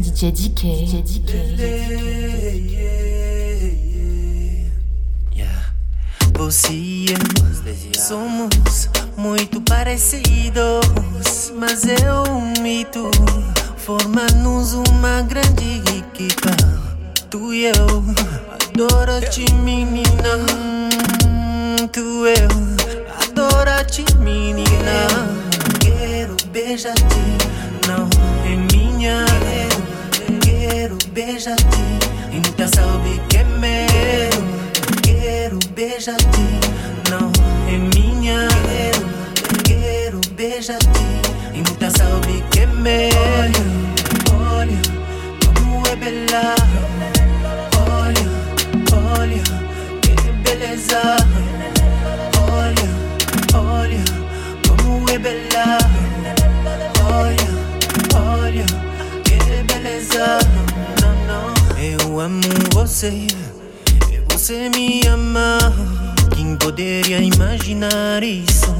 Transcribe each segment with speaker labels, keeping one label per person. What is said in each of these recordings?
Speaker 1: DJ DK.
Speaker 2: Você e eu somos muito parecidos, mas é um mito. Formamos uma grande equipa. Tu e eu, adoro-te, menina. Tu e eu, adoro-te, menina beija-te, não é minha. Quero, quero beija-te, e então nunca sabe que é meu. Quero beija-te, não é minha. Quero, quero beija-te, e então nunca sabe que é meu. Olha, olha, como é bela. Olha, olha, que beleza. você e você me ama. Quem poderia imaginar isso?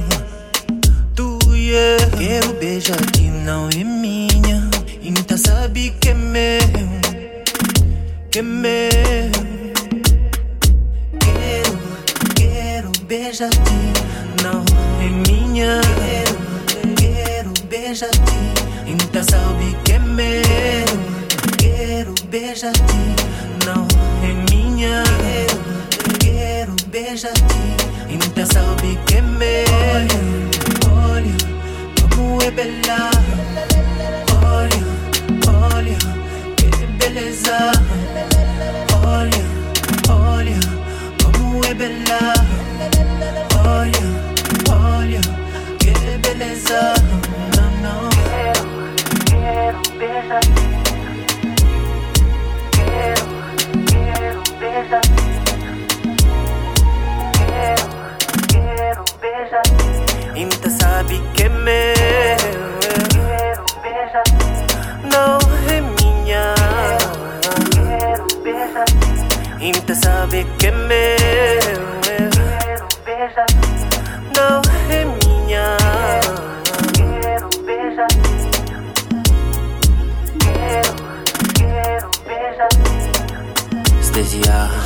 Speaker 2: Tu e eu. Quero beijar que não é minha. Então sabe que é meu. Que é meu. Quero, quero beijar que não é minha. Quero, quero beijar que então sabe que é meu. Quero beijar que minha Eu quero beijar-te E que Olha, olha Como é bela Olha, olha Que beleza Olha, olha Como é bela Olha, olha Que beleza. Então sabe que é meu? Não é minha. Então sabe que é meu? Não é minha. Estagiar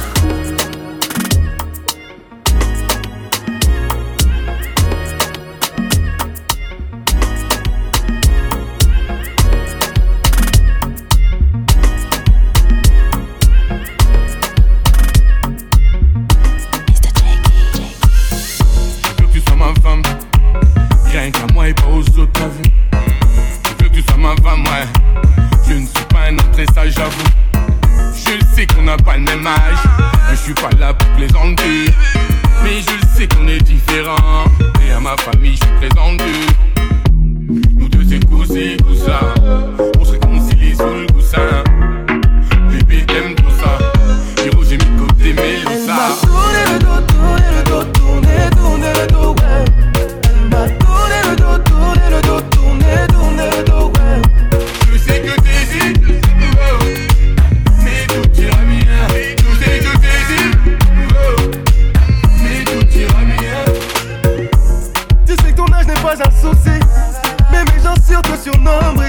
Speaker 3: surnombre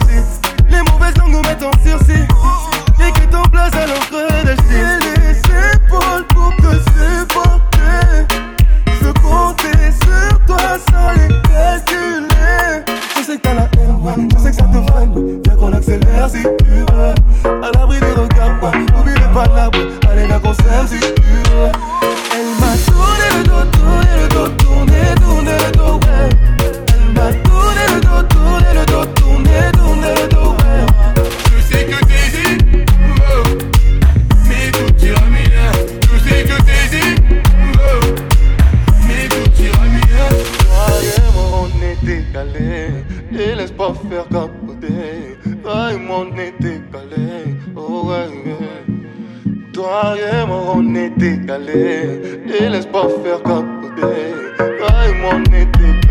Speaker 3: baby. I want it.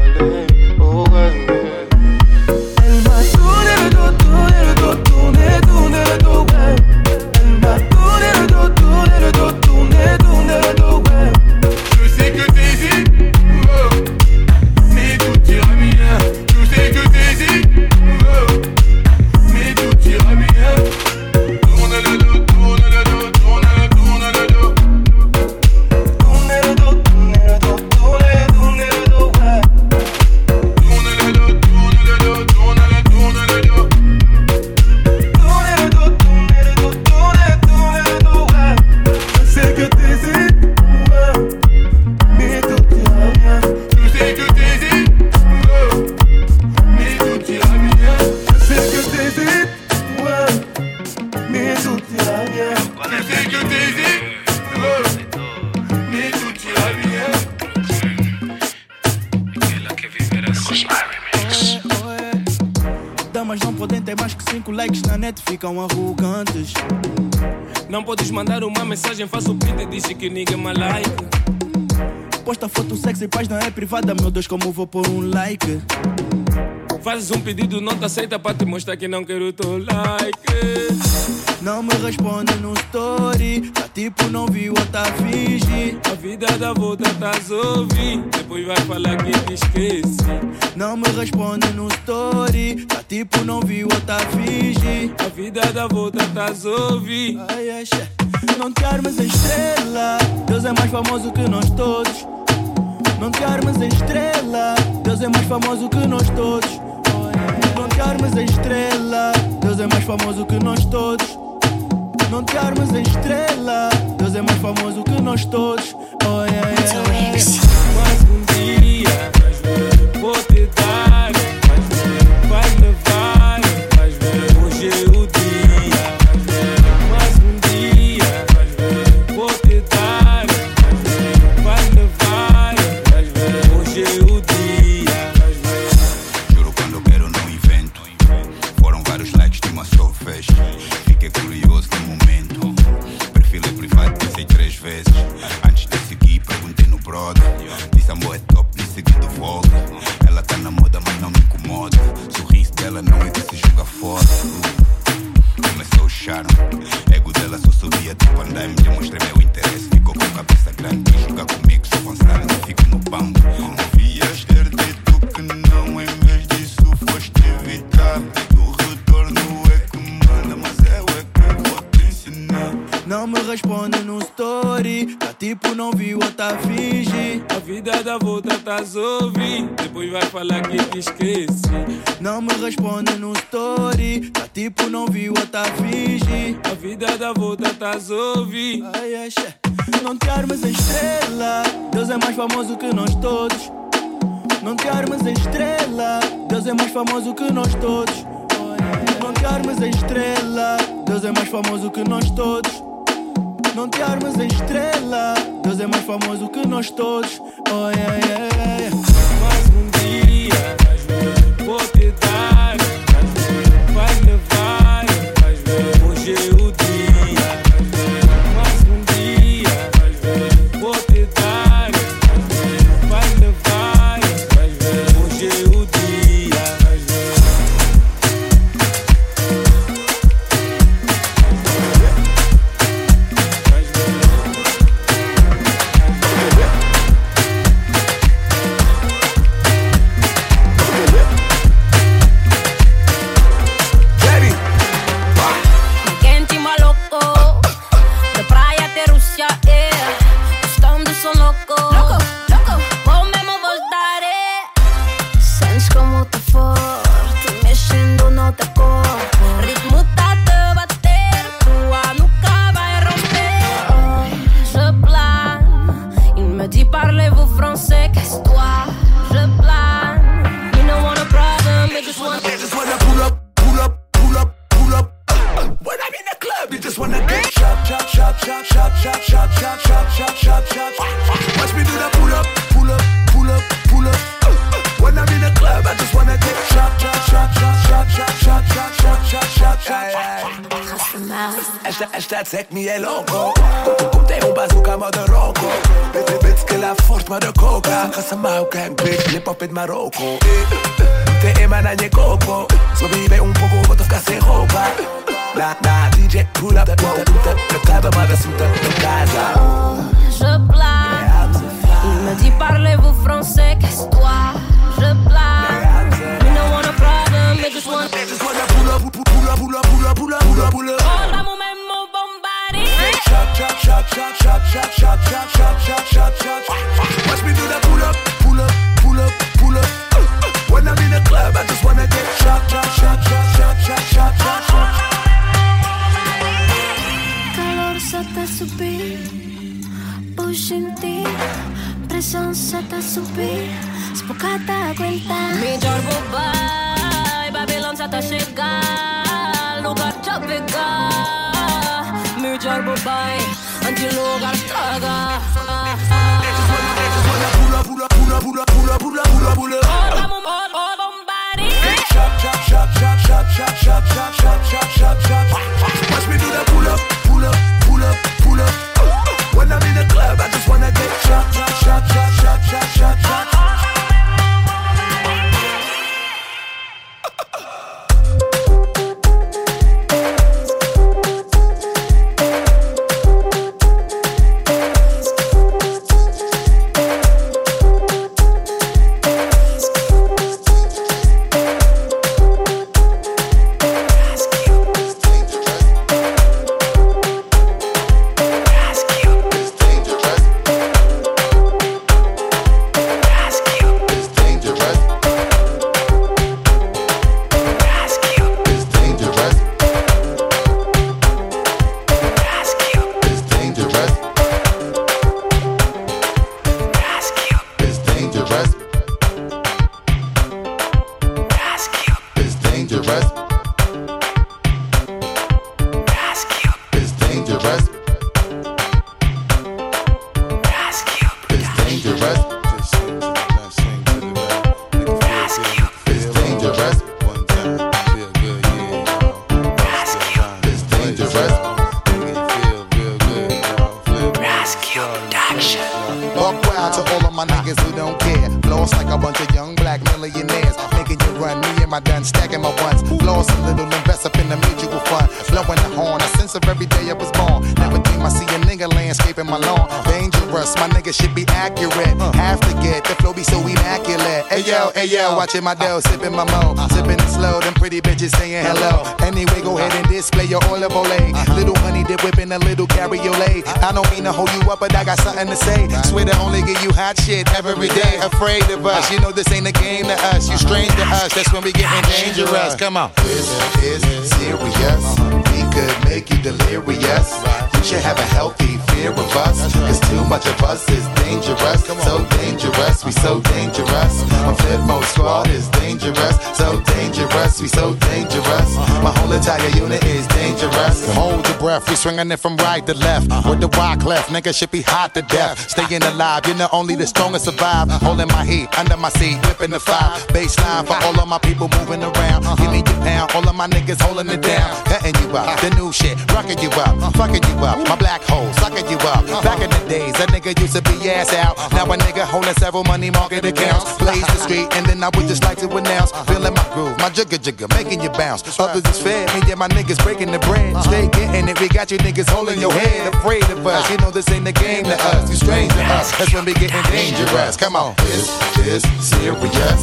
Speaker 4: Likes na net, ficam arrogantes.
Speaker 5: Não podes mandar uma mensagem, faço print e disse que ninguém me like.
Speaker 4: Posta foto sexy, página é privada, meu Deus, como vou pôr um like?
Speaker 5: Fazes um pedido, não te aceita para te mostrar que não quero o teu like.
Speaker 4: Não me responde no story, tá tipo não viu ou tá finge.
Speaker 5: A vida da volta tá a ouvir, depois vai falar que te esquece.
Speaker 4: Não me responde no story, tá tipo não viu ou tá finge.
Speaker 5: A vida da volta tá a ouvir.
Speaker 4: Ai, ai. Não te armes em estrela, Deus é mais famoso que nós todos. Não te armes em estrela, Deus é mais famoso que nós todos. Não te armes em estrela, Deus é mais famoso que nós todos. Não te armes em estrela, Deus é mais famoso que nós todos. Oh, yeah, yeah.
Speaker 5: Mas um dia vou te
Speaker 4: Não me responde no story, tá tipo não viu ou tá finge.
Speaker 5: A vida da volta tá ouvir, depois vai falar que te esquece.
Speaker 4: Não me responde no story, tá tipo não viu ou tá finge.
Speaker 5: A vida da volta tá ouvir.
Speaker 4: Ai, ai, xe. Não te armes em estrela, Deus é mais famoso que nós todos. Não te armes em estrela, Deus é mais famoso que nós todos. Não te armes em estrela, Deus é mais famoso que nós todos. Não te armes em estrela, Deus é mais famoso que nós todos. Oh, yeah, yeah, yeah.
Speaker 6: Shot, shot, shot, shot, shot, shot, shot. Watch me do the pull up, pull up, pull up, pull up. When I'm in the club, I just wanna get shot, shot, shot, shot, shot, shot, shot, shot, shot, shot, shot. Esta, esta take me é louco Como tem um bazooka modo roco Bitch, bitch, que lá forte modo coca Caça mau gang bitch, lhe pop de Marocco Te ema na nye coco So vive un poco, vou ficar sem roupa Na, na, DJ pull up, puta, puta No club, manda suta, no casa
Speaker 7: je plane. Il me dit parlez-vous français, qu'est-ce toi? Je plane. You don't want a problem, mais just want.
Speaker 6: Just wanna pull up, pull pull up, pull up, pull up, pull up, pull up, pull up.
Speaker 7: Ora mo mesmo bombari.
Speaker 6: Shot, shot, shot, shot, shot, shot, shot, shot, shot, shot, shot, shot. Watch me do the pull up, pull up, pull up, pull up. When I'm in the club, I just wanna get shot, shot, shot, shot, shot, shot, shot.
Speaker 7: Lugar já pegar. Melhor bobai. Antes lugar traga.
Speaker 6: They just wanna pull up, pull up, pull up, pull up, pull up, pull up, pull up, pull up. Ora
Speaker 7: mo bombari.
Speaker 6: Shot, shot, shot, shot, shot, shot, shot, shot, shot, shot, shot, shot, shot. Watch me do that pull up, pull up, pull up, pull up. When I'm in the club, I just wanna get shot, shot,
Speaker 8: Buck
Speaker 9: wild to all of my niggas who don't care. Lost like a bunch of young black millionaires. Making you run, me and my gun stacking my ones. Lost a little, invest up in the mutual fund. Blowing the horn, I sense of every day I was born. Now I see my watching my lawn, uh, dangerous. My nigga should be accurate. Uh, have to get the flow be so immaculate. Hey yo, hey yeah, watchin' my dough, sipping my mo, uh-huh. sipping it slow. Them pretty bitches saying hello. Anyway, go ahead and uh-huh. display your olive oil. Uh-huh. Little honey dip whipping a little cabriolet. I don't mean to hold you up, but I got something to say. Swear to only give you hot shit every day. Afraid of us, you know this ain't a game to us. You strange to us, that's when we getting dangerous. Come on. This is serious. We could make you delirious. You should have a healthy fear of us. Cause too much of us is dangerous. So dangerous, we so dangerous. My Flipmode squad is dangerous. So dangerous, we so dangerous. Uh-huh. My whole entire unit is dangerous. Hold your breath, we swinging it from right to left. Uh-huh. With the wide cleft, nigga should be hot to death. Staying alive, you know only the strongest survive. Holding my heat under my seat, whipping the five. Baseline for all of my people moving around. Uh-huh. Give me your pound, all of my niggas holding it down. Cutting you up, the new shit, rocking you up, fucking you up. My black hole, sucking you up. Back in the days, a nigga used to be ass out. Now a nigga holding several money market accounts. Blaze the street, and then I would just like to announce. Feeling my groove, my jigger jigger, making you bounce. Others is fed, me and my niggas breaking the bread. Stay getting it, we got you niggas holding your head. Afraid of us, you know this ain't a game to us. You strange to us, that's when we getting dangerous. Come on. This is serious.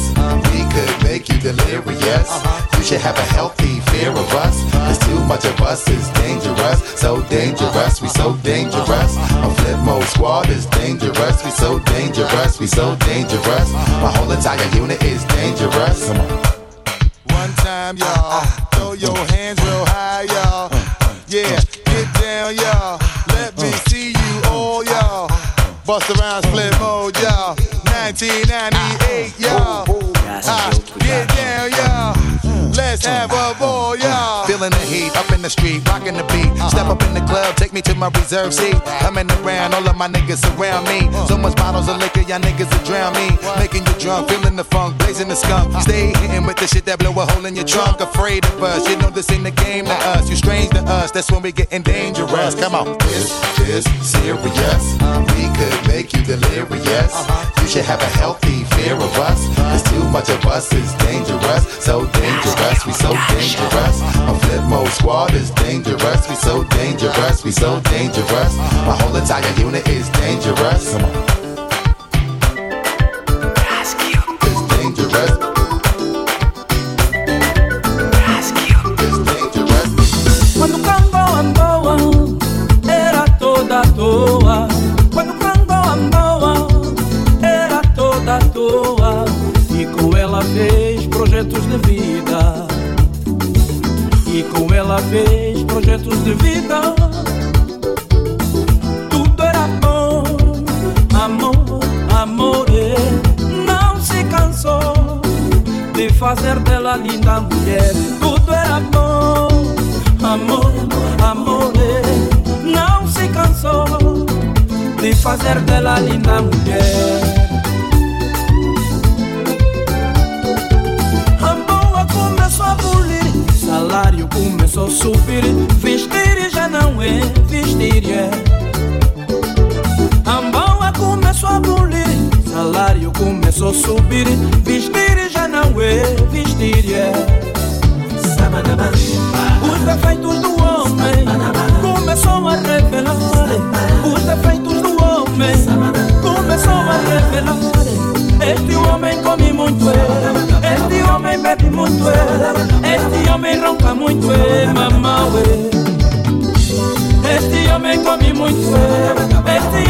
Speaker 9: We could make you delirious. You should have a healthy fear of us. Cause too much of us is dangerous. So dangerous, we so dangerous. My Flipmode squad is dangerous. We so dangerous, we so dangerous. My whole entire unit is dangerous. Come on. One time, y'all. Ah, ah. Throw your hands real high, y'all. Uh, uh. Yeah, get down, y'all. Let me uh. see you all, y'all. Bust around split mode, y'all. 1998, y'all. Ah, get down, y'all. Let's have a ball, y'all. Feeling heat up in the street, rocking the beat. Step up in the club, take me to my reserve seat. Coming around, all of my niggas around me. So much bottles of liquor, y'all niggas will drown me. Making you drunk, feeling the funk, blazing the skunk. Stay hitting with the shit that blow a hole in your trunk. Afraid of us, you know this ain't the game to us. You strange to us, that's when we getting dangerous. Come on. This is serious. We could make you delirious. Uh-huh. You should have a healthy fear of us. Cause too much of us is dangerous. So dangerous, we so dangerous. My Flipmode squad is dangerous. We so dangerous, we so dangerous. My whole entire unit is dangerous.
Speaker 10: subir, vestir já não é vestir, é. Os defeitos do homem começam a revelar. Os defeitos do homem começam a revelar. Este homem come muito, é. Este homem bebe muito, é. Este homem ronca muito, é. Mamau, é. Este homem come mutwe. Eti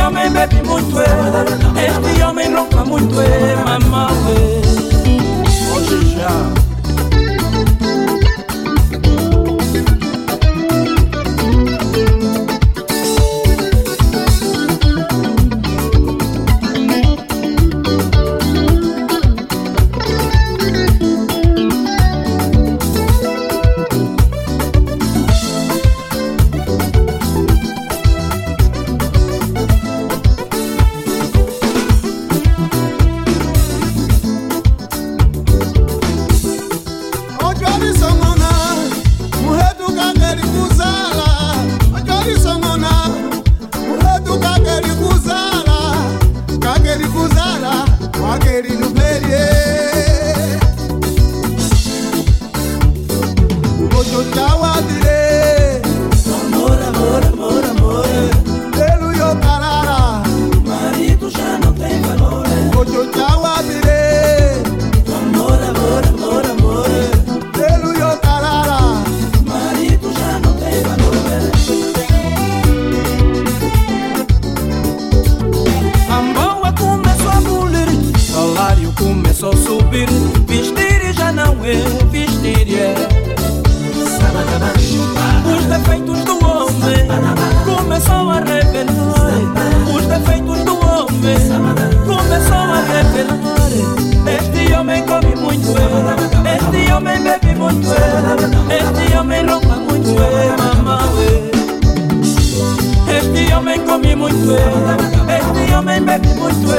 Speaker 10: Este yo men bebe muito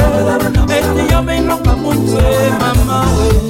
Speaker 10: Este yo men longa muito Mamãe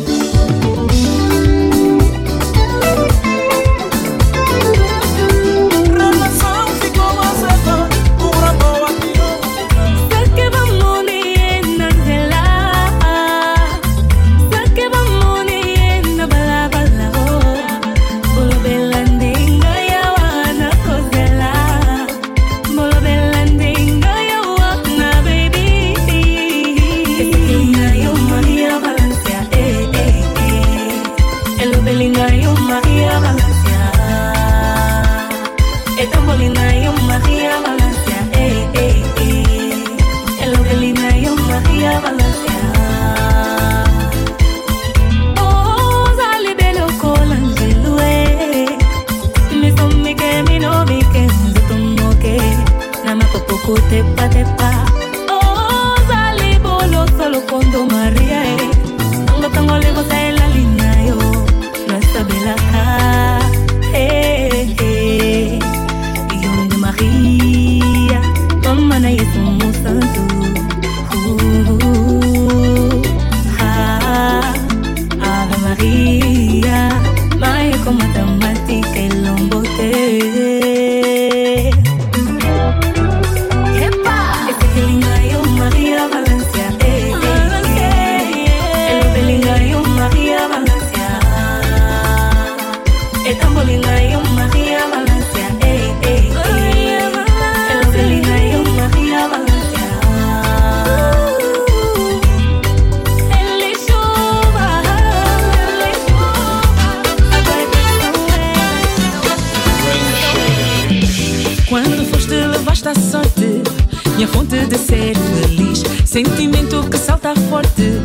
Speaker 11: está forte,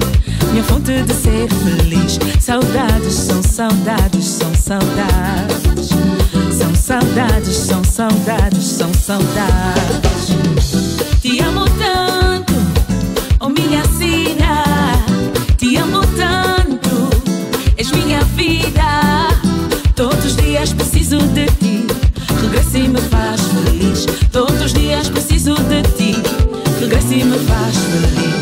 Speaker 11: minha fonte de ser feliz. Saudades são saudades, são saudades. São saudades, são saudades, são saudades. Te amo tanto, oh minha sina. Te amo tanto, és minha vida. Todos os dias preciso de ti. Regressa e me faz feliz. Todos os dias preciso de ti. Regressa e me faz feliz.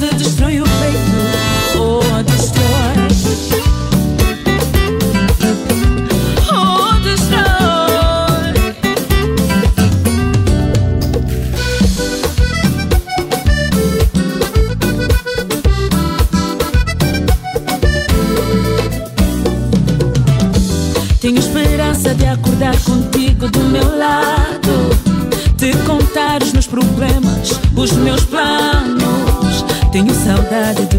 Speaker 11: Saudade Tenho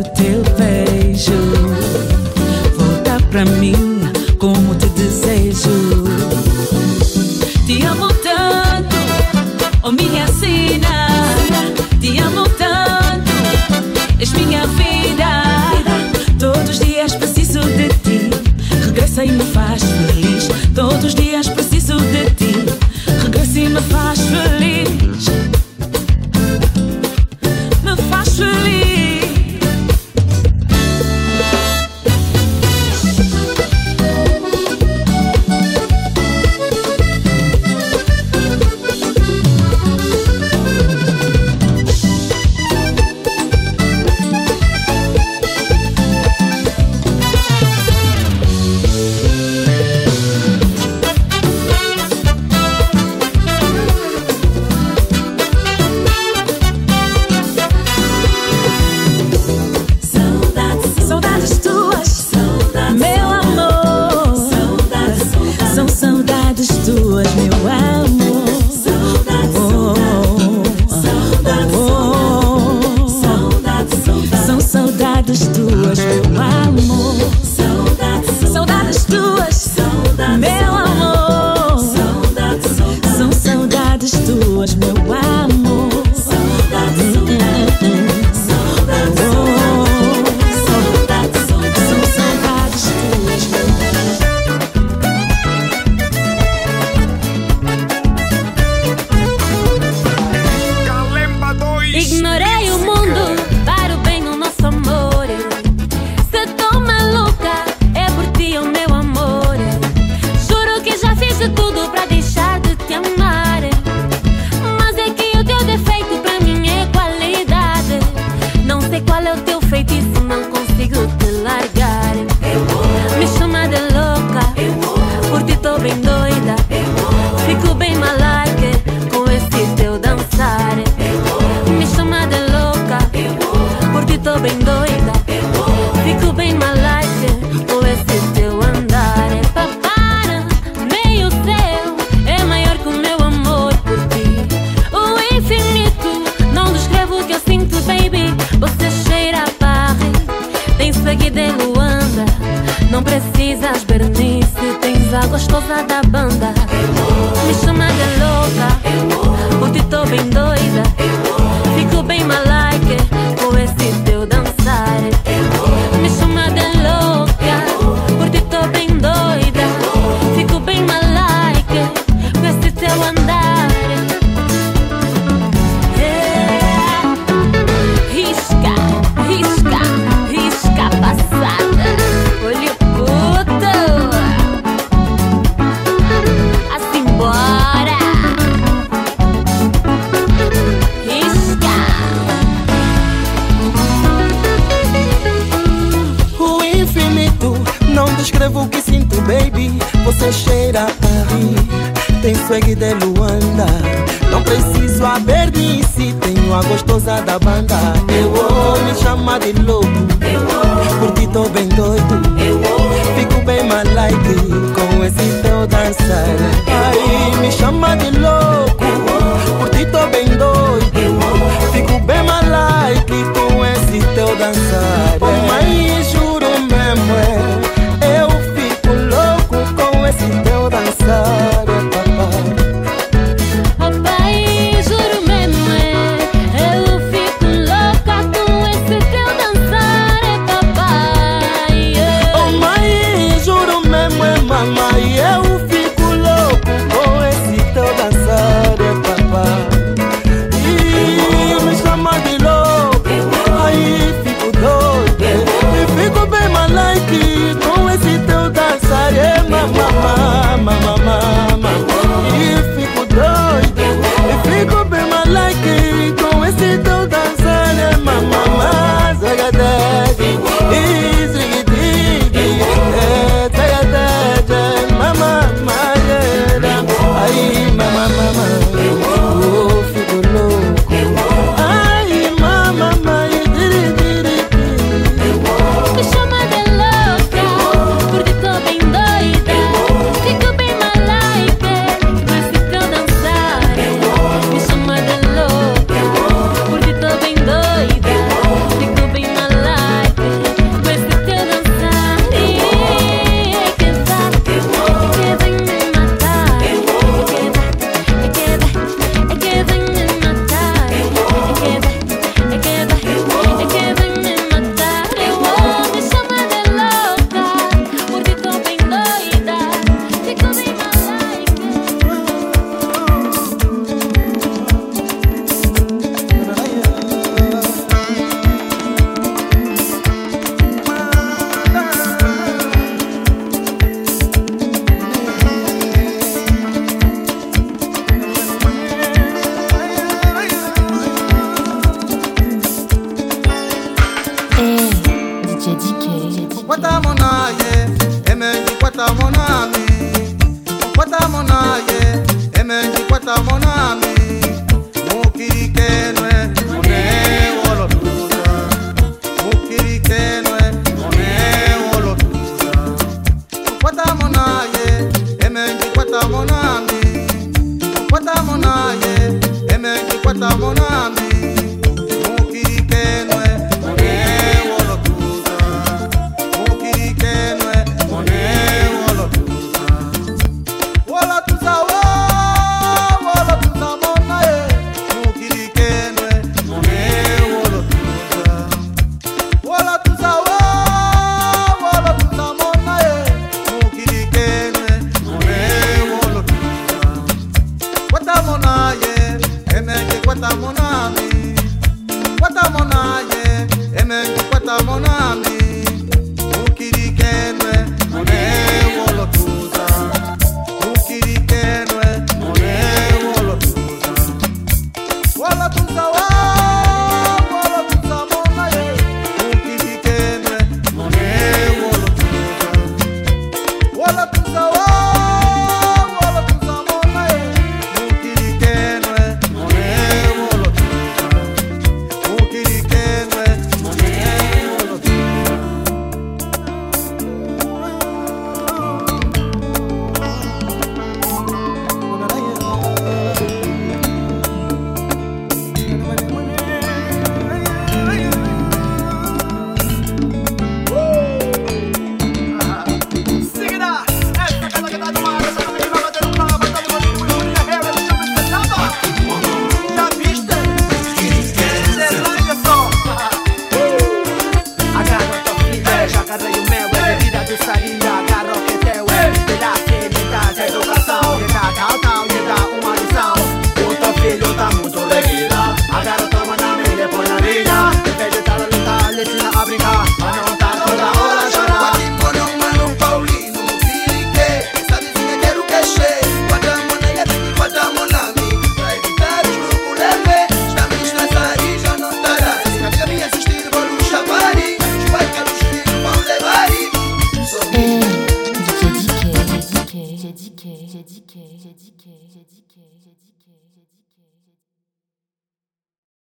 Speaker 12: kwata monage emenji kwata monami.